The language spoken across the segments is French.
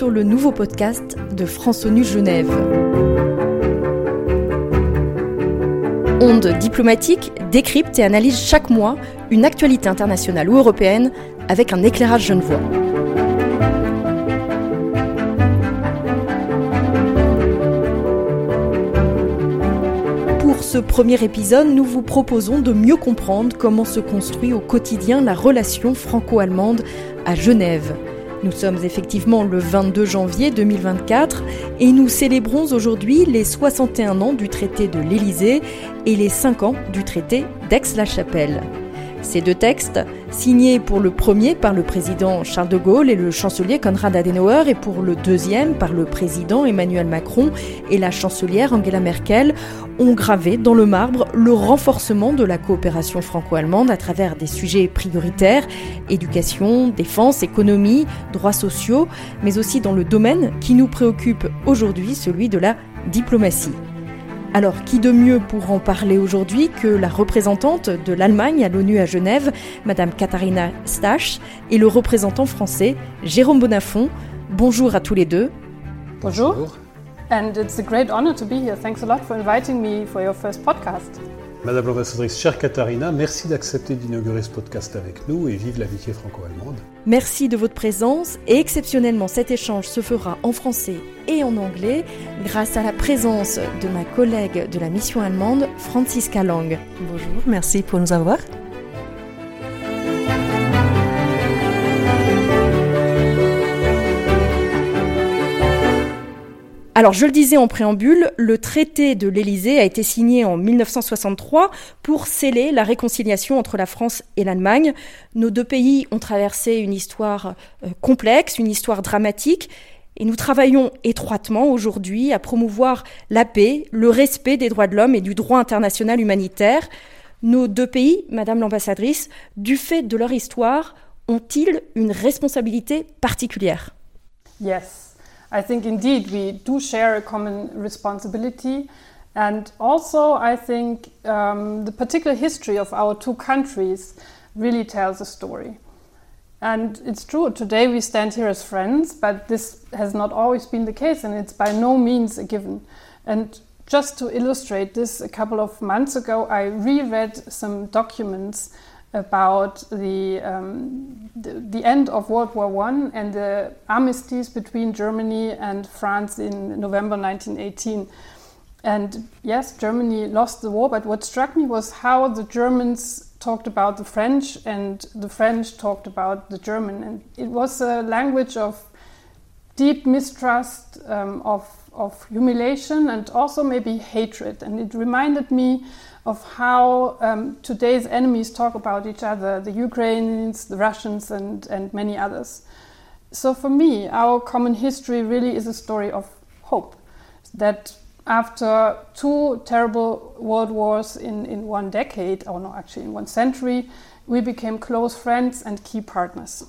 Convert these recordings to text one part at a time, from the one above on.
sur le nouveau podcast de France ONU Genève. Onde diplomatique décrypte et analyse chaque mois une actualité internationale ou européenne avec un éclairage genevois. Pour ce premier épisode, nous vous proposons de mieux comprendre comment se construit au quotidien la relation franco-allemande à Genève. Nous sommes effectivement le 22 janvier 2024 et nous célébrons aujourd'hui les 61 ans du traité de l'Élysée et les 5 ans du traité d'Aix-la-Chapelle. Ces deux textes, signés pour le premier par le président Charles de Gaulle et le chancelier Konrad Adenauer et pour le deuxième par le président Emmanuel Macron et la chancelière Angela Merkel, ont gravé dans le marbre le renforcement de la coopération franco-allemande à travers des sujets prioritaires, éducation, défense, économie, droits sociaux, mais aussi dans le domaine qui nous préoccupe aujourd'hui, celui de la diplomatie. Alors, qui de mieux pour en parler aujourd'hui que la représentante de l'Allemagne à l'ONU à Genève, Madame Katharina Stach, et le représentant français, Jérôme Bonafont? Bonjour à tous les deux. Bonjour. Bonjour. And it's a great honor to be here. Thanks a lot for inviting me for your first podcast. Madame l'ambassadrice, chère Katharina, merci d'accepter d'inaugurer ce podcast avec nous et vive l'amitié franco-allemande. Merci de votre présence et exceptionnellement cet échange se fera en français et en anglais grâce à la présence de ma collègue de la mission allemande, Franziska Lang. Bonjour, merci pour nous avoir. Alors, je le disais en préambule, le traité de l'Élysée a été signé en 1963 pour sceller la réconciliation entre la France et l'Allemagne. Nos deux pays ont traversé une histoire euh, complexe, une histoire dramatique, et nous travaillons étroitement aujourd'hui à promouvoir la paix, le respect des droits de l'homme et du droit international humanitaire. Nos deux pays, Madame l'ambassadrice, du fait de leur histoire, ont-ils une responsabilité particulière? Yes. I think indeed we do share a common responsibility. And also, I think um, the particular history of our two countries really tells a story. And it's true, today we stand here as friends, but this has not always been the case, and it's by no means a given. And just to illustrate this, a couple of months ago, I reread some documents about the, um, the, the, end of World War One and the armistice between Germany and France in November 1918. And yes, Germany lost the war, but what struck me was how the Germans talked about the French and the French talked about the German. And it was a language of deep mistrust, um, of, of humiliation, and also maybe hatred. And it reminded me of how um, today's enemies talk about each other the Ukrainians, the Russians, and, and many others. So for me, our common history really is a story of hope that after two terrible world wars in, in one decade, or no, actually in one century, we became close friends and key partners.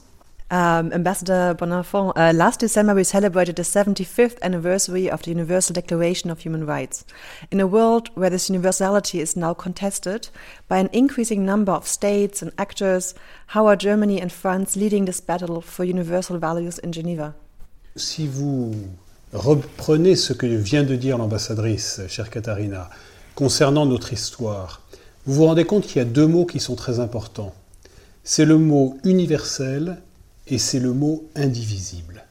Um, Ambassador Bonafont, uh, last December we celebrated the 75th anniversary of the Universal Declaration of Human Rights. In a world where this universality is now contested by an increasing number of states and actors, how are Germany and France leading this battle for universal values in Geneva? Si vous reprenez ce que vient de dire l'ambassadrice, chère Katharina, concernant notre histoire, vous vous rendez compte qu'il y a deux mots qui sont très importants. C'est le mot universel et c'est le mot indivisible.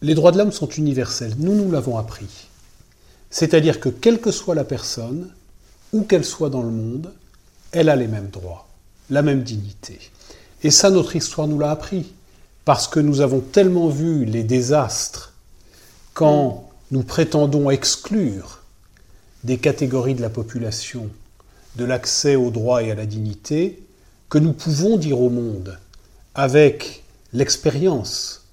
Les droits de l'homme sont universels, nous nous l'avons appris. C'est-à-dire que quelle que soit la personne, où qu'elle soit dans le monde, elle a les mêmes droits, la même dignité. Et ça, notre histoire nous l'a appris, parce que nous avons tellement vu les désastres quand nous prétendons exclure des catégories de la population de l'accès aux droits et à la dignité, que nous pouvons dire au monde avec l'expérience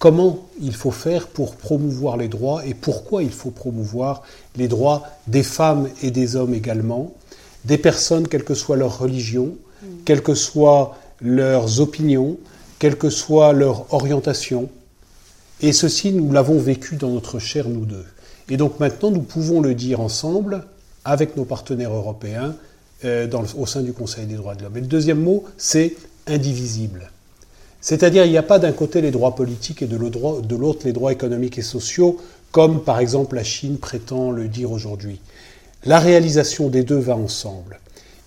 comment il faut faire pour promouvoir les droits et pourquoi il faut promouvoir les droits des femmes et des hommes également, des personnes, quelle que soit leur religion, quelles que soient leurs opinions, quelle que soit leur orientation. Et ceci, nous l'avons vécu dans notre chair, nous deux. Et donc maintenant, nous pouvons le dire ensemble avec nos partenaires européens euh, dans au sein du Conseil des droits de l'homme. Et le deuxième mot, c'est indivisible. C'est-à-dire, il n'y a pas d'un côté les droits politiques et de l'autre les droits économiques et sociaux, comme par exemple la Chine prétend le dire aujourd'hui. La réalisation des deux va ensemble.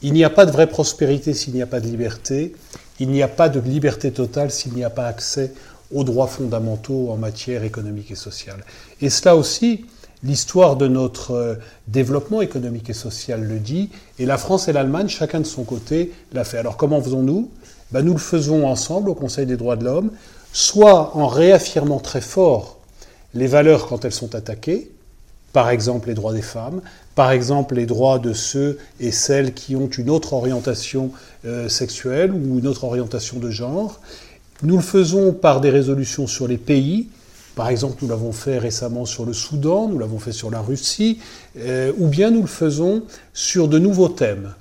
Il n'y a pas de vraie prospérité s'il n'y a pas de liberté. Il n'y a pas de liberté totale s'il n'y a pas accès aux droits fondamentaux en matière économique et sociale. Et cela aussi, l'histoire de notre euh, développement économique et social le dit, et la France et l'Allemagne, chacun de son côté, l'a fait. Alors comment faisons-nous? Ben, Nous le faisons ensemble au Conseil des droits de l'homme, soit en réaffirmant très fort les valeurs quand elles sont attaquées, par exemple les droits des femmes, par exemple les droits de ceux et celles qui ont une autre orientation euh, sexuelle ou une autre orientation de genre. Nous le faisons par des résolutions sur les pays, par exemple, nous l'avons fait récemment sur le Soudan, nous l'avons fait sur la Russie, euh, ou bien nous le faisons sur de nouveaux thèmes.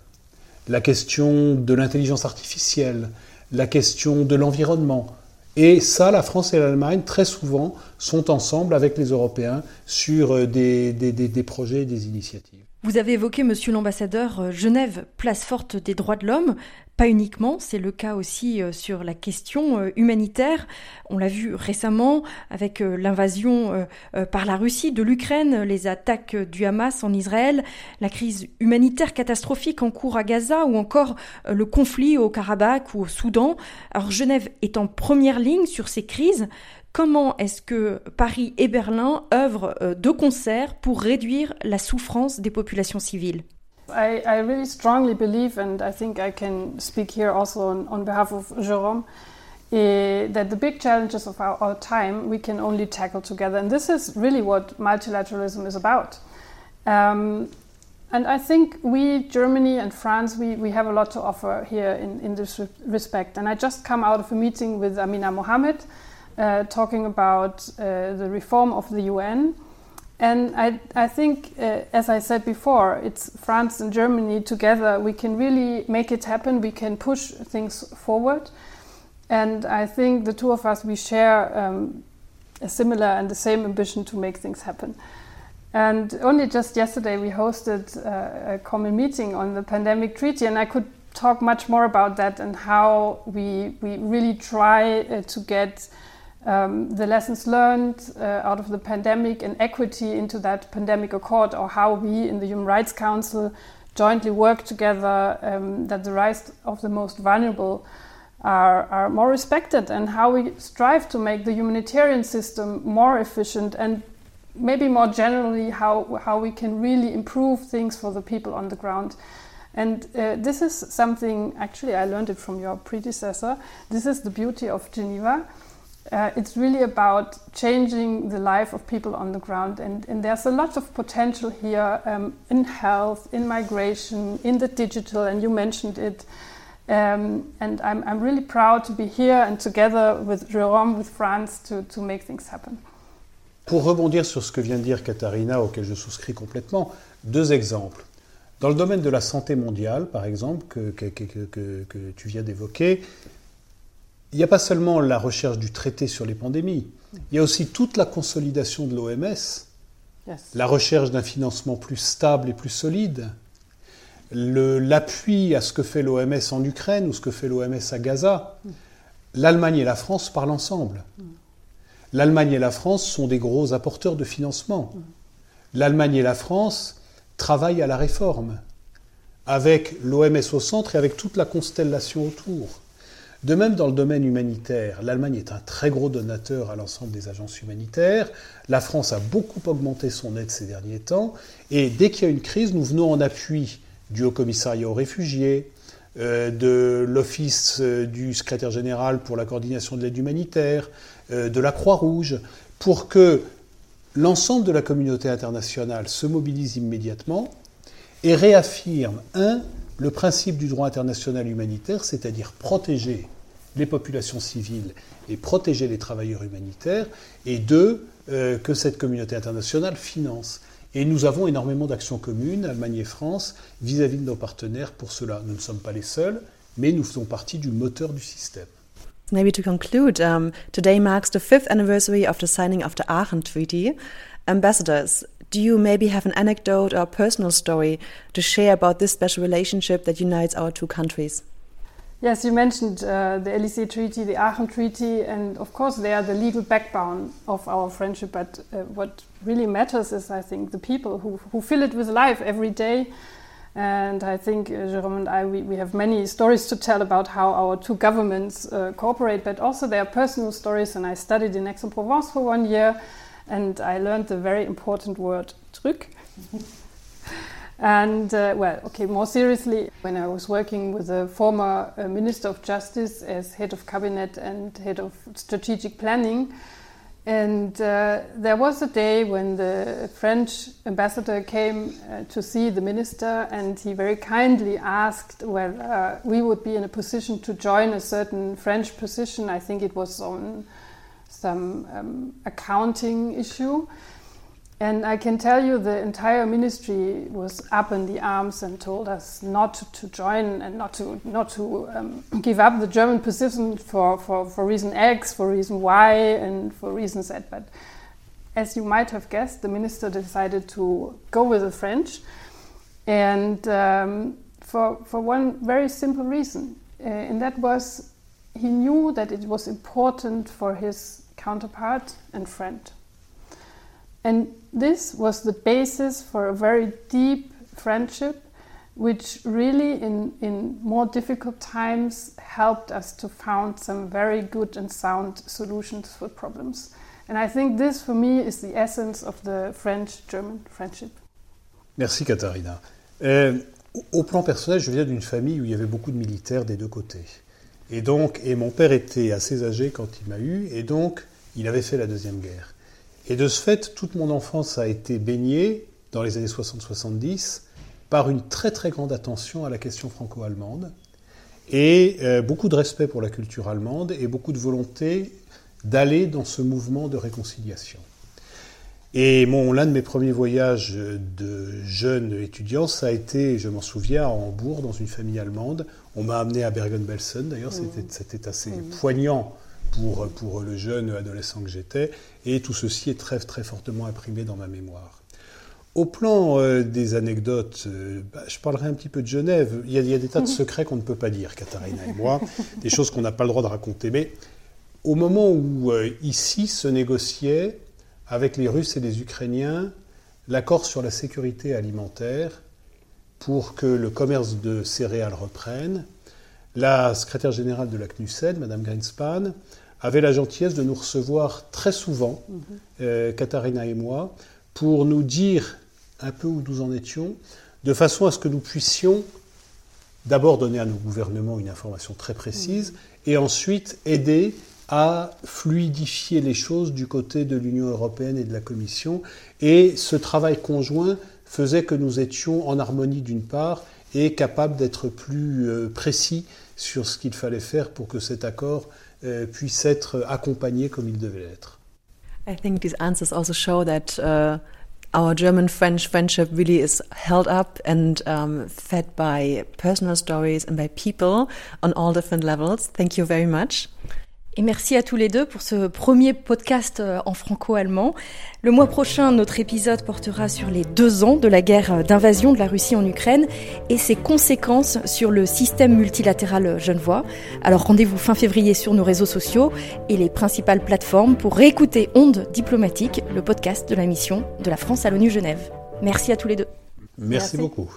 La question de l'intelligence artificielle, la question de l'environnement. Et ça, la France et l'Allemagne, très souvent, sont ensemble avec les Européens sur euh, des, projets et des initiatives. Vous avez évoqué, monsieur l'ambassadeur, euh, Genève, place forte des droits de l'homme. Pas uniquement, c'est le cas aussi euh, sur la question euh, humanitaire. On l'a vu récemment avec euh, l'invasion par la Russie de l'Ukraine, les attaques du Hamas en Israël, la crise humanitaire catastrophique en cours à Gaza ou encore le conflit au Karabakh ou au Soudan. Alors Genève est en première ligne sur ces crises. Comment est-ce que Paris et Berlin œuvrent de concert pour réduire la souffrance des populations civiles? I, I, really strongly believe, and I think I can speak here also on, on behalf of Jerome, uh, that the big challenges of our, our, time we can only tackle together. And this is really what multilateralism is about. Um, and I think we, Germany and France, we, we have a lot to offer here in, in this respect. And I just come out of a meeting with Amina Mohammed uh, talking about uh, the reform of the UN. And I, I think, uh, as I said before, it's France and Germany together. We can really make it happen. We can push things forward. And I think the two of us, we share um, a similar and the same ambition to make things happen. And only just yesterday, we hosted uh, a common meeting on the pandemic treaty, and I could talk much more about that and how we, we really try uh, to get um, the lessons learned uh, out of the pandemic and equity into that pandemic accord, or how we in the Human Rights Council jointly work together um, that the rights of the most vulnerable are, are more respected, and how we strive to make the humanitarian system more efficient and maybe more generally how, how we can really improve things for the people on the ground. And uh, this is something, actually, I learned it from your predecessor. This is the beauty of Geneva uh, it's really about changing the life of people on the ground. And, and there's a lot of potential here um, in health, in migration, in the digital, and you mentioned it. Um, and I'm, I'm really proud to be here and together with Jérôme, with France, to, to make things happen. Pour rebondir sur ce que vient de dire Katharina, auquel je souscris complètement, deux exemples. Dans le domaine de la santé mondiale, par exemple, que, que, que, que tu viens d'évoquer, il n'y a pas seulement la recherche du traité sur les pandémies, il y a aussi toute la consolidation de l'OMS, la recherche d'un financement plus stable et plus solide, l'appui à ce que fait l'OMS en Ukraine ou ce que fait l'OMS à Gaza. L'Allemagne et la France parlent ensemble. L'Allemagne et la France sont des gros apporteurs de financement. L'Allemagne et la France travaillent à la réforme, avec l'OMS au centre et avec toute la constellation autour. De même, dans le domaine humanitaire, l'Allemagne est un très gros donateur à l'ensemble des agences humanitaires. La France a beaucoup augmenté son aide ces derniers temps. Et dès qu'il y a une crise, nous venons en appui du Haut Commissariat aux réfugiés, euh, de l'Office euh, du secrétaire général pour la coordination de l'aide humanitaire, euh, de la Croix-Rouge, pour que l'ensemble de la communauté internationale se mobilise immédiatement et réaffirme, un, le principe du droit international humanitaire, c'est-à-dire protéger les populations civiles et protéger les travailleurs humanitaires, et deux, euh, que cette communauté internationale finance. Et nous avons énormément d'actions communes, Allemagne et France, vis-à-vis de nos partenaires pour cela. Nous ne sommes pas les seuls, mais nous faisons partie du moteur du système. Maybe to conclude, um, today marks the fifth anniversary of the signing of the Aachen Treaty. Ambassadors, do you maybe have an anecdote or personal story to share about this special relationship that unites our two countries? Yes, you mentioned uh, the Elysee Treaty, the Aachen Treaty, and of course they are the legal backbone of our friendship. But uh, what really matters is, I think, the people who, who fill it with life every day. And I think uh, Jerome and I, we, we have many stories to tell about how our two governments uh, cooperate, but also their personal stories. And I studied in Aix-en-Provence for one year, and I learned the very important word "truc." And uh, well, okay, more seriously, when I was working with a former uh, Minister of Justice as head of cabinet and head of strategic planning, and uh, there was a day when the French ambassador came uh, to see the minister, and he very kindly asked whether uh, we would be in a position to join a certain French position. I think it was on some um, accounting issue. And I can tell you the entire ministry was up in the arms and told us not to join and not to, not to um, give up the German position for, for, for reason X, for reason Y, and for reason Z. But as you might have guessed, the minister decided to go with the French. And um, for, for one very simple reason, uh, and that was he knew that it was important for his counterpart and friend and this was the basis for a very deep friendship, which really, in, in more difficult times, helped us to found some very good and sound solutions for problems. And I think this, for me, is the essence of the French-German friendship. Merci, Katharina. Euh, au plan personnel, je viens d'une famille où il y avait beaucoup de militaires des deux côtés. Et donc, et mon père était assez âgé quand il m'a eu, et donc, il avait fait la Deuxième Guerre. Et de ce fait, toute mon enfance a été baignée, dans les années 60-70, par une très très grande attention à la question franco-allemande, et euh, beaucoup de respect pour la culture allemande, et beaucoup de volonté d'aller dans ce mouvement de réconciliation. Et l'un de mes premiers voyages de jeune étudiant, ça a été, je m'en souviens, à Hambourg, dans une famille allemande. On m'a amené à Bergen-Belsen, d'ailleurs, mmh. c'était assez mmh. poignant pour, pour le jeune adolescent que j'étais, et tout ceci est très, très fortement imprimé dans ma mémoire. Au plan euh, des anecdotes, euh, bah, je parlerai un petit peu de Genève. Il y, a, il y a des tas de secrets qu'on ne peut pas dire, Katharina et moi, des choses qu'on n'a pas le droit de raconter. Mais au moment où euh, ici se négociait avec les Russes et les Ukrainiens l'accord sur la sécurité alimentaire pour que le commerce de céréales reprenne, la secrétaire générale de la CNUSED, Mme Greenspan, avait la gentillesse de nous recevoir très souvent, mhm. euh, Katharina et moi, pour nous dire un peu où nous en étions, de façon à ce que nous puissions d'abord donner à nos gouvernements une information très précise mhm. et ensuite aider à fluidifier les choses du côté de l'Union européenne et de la Commission. Et ce travail conjoint faisait que nous étions en harmonie d'une part et capables d'être plus euh, précis sur ce qu'il fallait faire pour que cet accord euh, puisse être accompagné comme il devait l'être. I think these answers also show that uh, our German-French friendship really is held up and um, fed by personal stories and by people on all different levels. Thank you very much. Et merci à tous les deux pour ce premier podcast euh, en franco-allemand. Le mois prochain, notre épisode portera sur les deux ans de la guerre d'invasion de la Russie en Ukraine et ses conséquences sur le système multilatéral genevois. Alors rendez-vous fin février sur nos réseaux sociaux et les principales plateformes pour réécouter Onde diplomatique, le podcast de la mission de la France à l'ONU Genève. Merci à tous les deux. merci. merci. beaucoup.